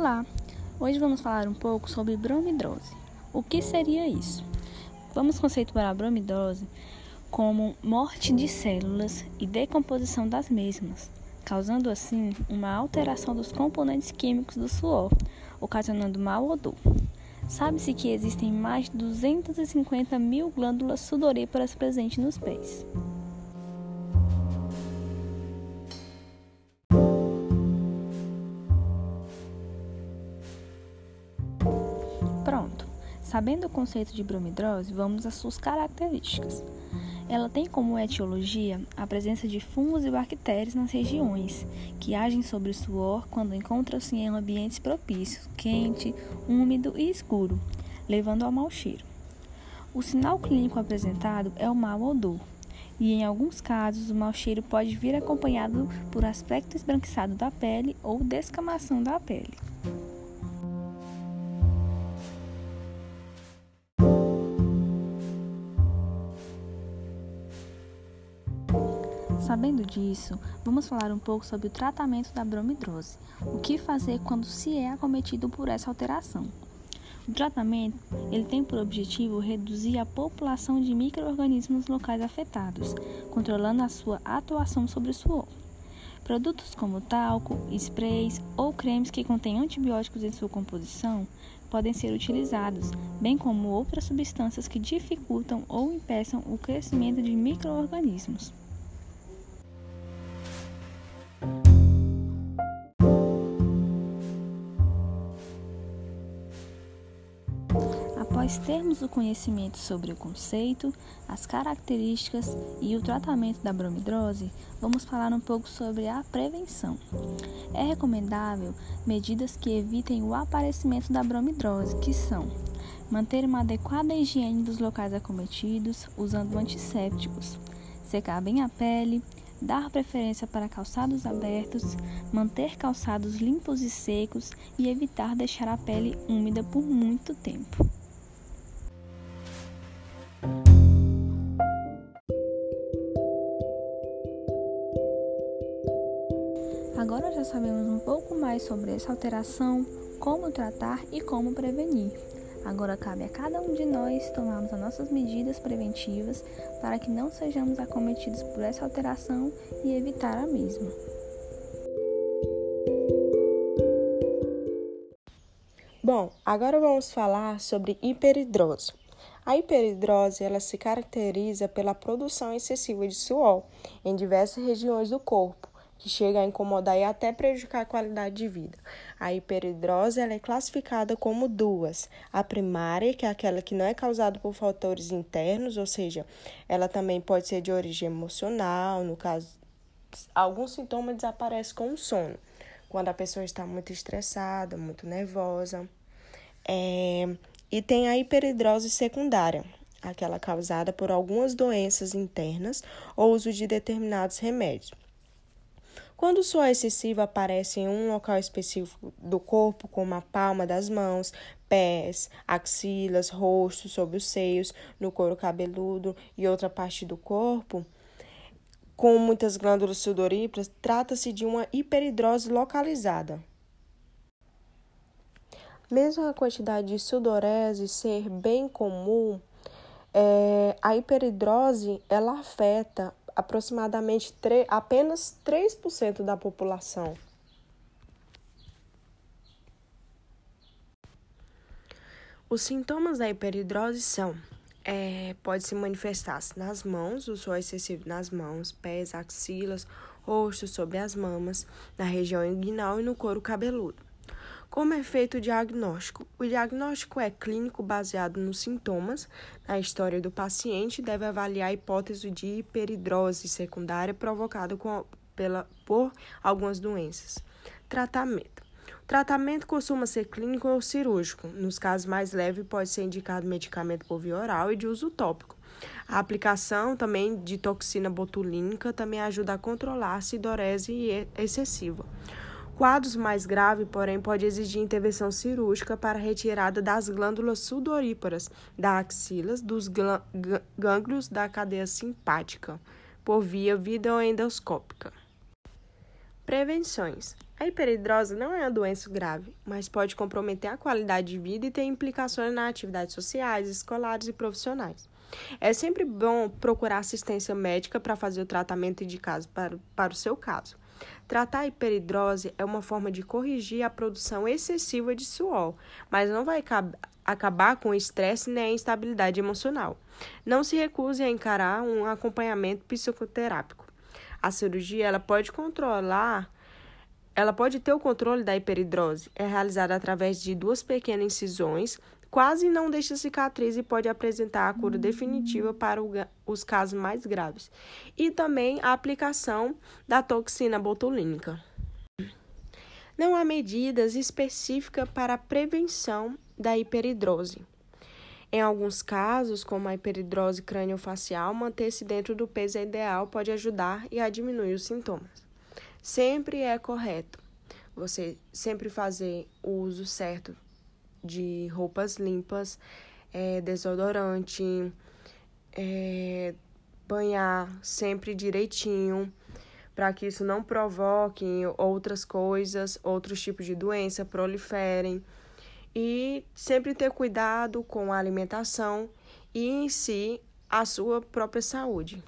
Olá! Hoje vamos falar um pouco sobre bromidrose. O que seria isso? Vamos conceituar a bromidrose como morte de células e decomposição das mesmas, causando assim uma alteração dos componentes químicos do suor, ocasionando mau odor. Sabe-se que existem mais de 250 mil glândulas sudoríparas presentes nos pés. Sabendo o conceito de bromidrose, vamos às suas características. Ela tem como etiologia a presença de fungos e bactérias nas regiões, que agem sobre o suor quando encontram-se em ambientes propícios, quente, úmido e escuro, levando ao mau cheiro. O sinal clínico apresentado é o mau odor, e em alguns casos o mau cheiro pode vir acompanhado por aspecto esbranquiçado da pele ou descamação da pele. Sabendo disso, vamos falar um pouco sobre o tratamento da bromidrose. O que fazer quando se é acometido por essa alteração? O tratamento ele tem por objetivo reduzir a população de microorganismos locais afetados, controlando a sua atuação sobre o suor. Produtos como talco, sprays ou cremes que contêm antibióticos em sua composição podem ser utilizados, bem como outras substâncias que dificultam ou impeçam o crescimento de microorganismos. Após termos o conhecimento sobre o conceito, as características e o tratamento da bromidrose, vamos falar um pouco sobre a prevenção. É recomendável medidas que evitem o aparecimento da bromidrose, que são manter uma adequada higiene dos locais acometidos usando antissépticos, secar bem a pele, dar preferência para calçados abertos, manter calçados limpos e secos e evitar deixar a pele úmida por muito tempo. Agora já sabemos um pouco mais sobre essa alteração, como tratar e como prevenir. Agora cabe a cada um de nós tomarmos as nossas medidas preventivas para que não sejamos acometidos por essa alteração e evitar a mesma. Bom, agora vamos falar sobre hiperidrose. A hiperidrose ela se caracteriza pela produção excessiva de suor em diversas regiões do corpo que chega a incomodar e até prejudicar a qualidade de vida. A hiperidrose ela é classificada como duas. A primária, que é aquela que não é causada por fatores internos, ou seja, ela também pode ser de origem emocional, no caso, alguns sintomas desaparecem com o sono, quando a pessoa está muito estressada, muito nervosa. É... E tem a hiperidrose secundária, aquela causada por algumas doenças internas ou uso de determinados remédios. Quando o suor excessivo aparece em um local específico do corpo, como a palma das mãos, pés, axilas, rosto, sob os seios, no couro cabeludo e outra parte do corpo, com muitas glândulas sudoríparas, trata-se de uma hiperidrose localizada. Mesmo a quantidade de sudorese ser bem comum, é, a hiperidrose ela afeta aproximadamente apenas 3% da população. Os sintomas da hiperidrose são: é, pode se manifestar -se nas mãos, o suor excessivo nas mãos, pés, axilas, rosto, sobre as mamas, na região inguinal e no couro cabeludo. Como é feito o diagnóstico? O diagnóstico é clínico baseado nos sintomas, na história do paciente, deve avaliar a hipótese de hiperidrose secundária provocada com, pela, por algumas doenças. Tratamento. O tratamento costuma ser clínico ou cirúrgico. Nos casos mais leves, pode ser indicado medicamento por via oral e de uso tópico. A aplicação também de toxina botulínica também ajuda a controlar a acidorese excessiva. Quadros mais graves, porém, pode exigir intervenção cirúrgica para retirada das glândulas sudoríparas da axilas dos gânglios da cadeia simpática, por via videoendoscópica. Prevenções. A hiperidrose não é uma doença grave, mas pode comprometer a qualidade de vida e ter implicações nas atividades sociais, escolares e profissionais. É sempre bom procurar assistência médica para fazer o tratamento indicado para, para o seu caso. Tratar a hiperidrose é uma forma de corrigir a produção excessiva de suor, mas não vai acabar com o estresse nem a instabilidade emocional. Não se recuse a encarar um acompanhamento psicoterápico. A cirurgia ela pode controlar ela pode ter o controle da hiperidrose. É realizada através de duas pequenas incisões, quase não deixa cicatriz e pode apresentar a cura definitiva para os casos mais graves. E também a aplicação da toxina botulínica. Não há medidas específicas para a prevenção da hiperidrose. Em alguns casos, como a hiperidrose craniofacial, manter-se dentro do peso ideal pode ajudar e a diminuir os sintomas. Sempre é correto você sempre fazer o uso certo de roupas limpas, é, desodorante, é, banhar sempre direitinho, para que isso não provoque outras coisas, outros tipos de doença proliferem. E sempre ter cuidado com a alimentação e em si a sua própria saúde.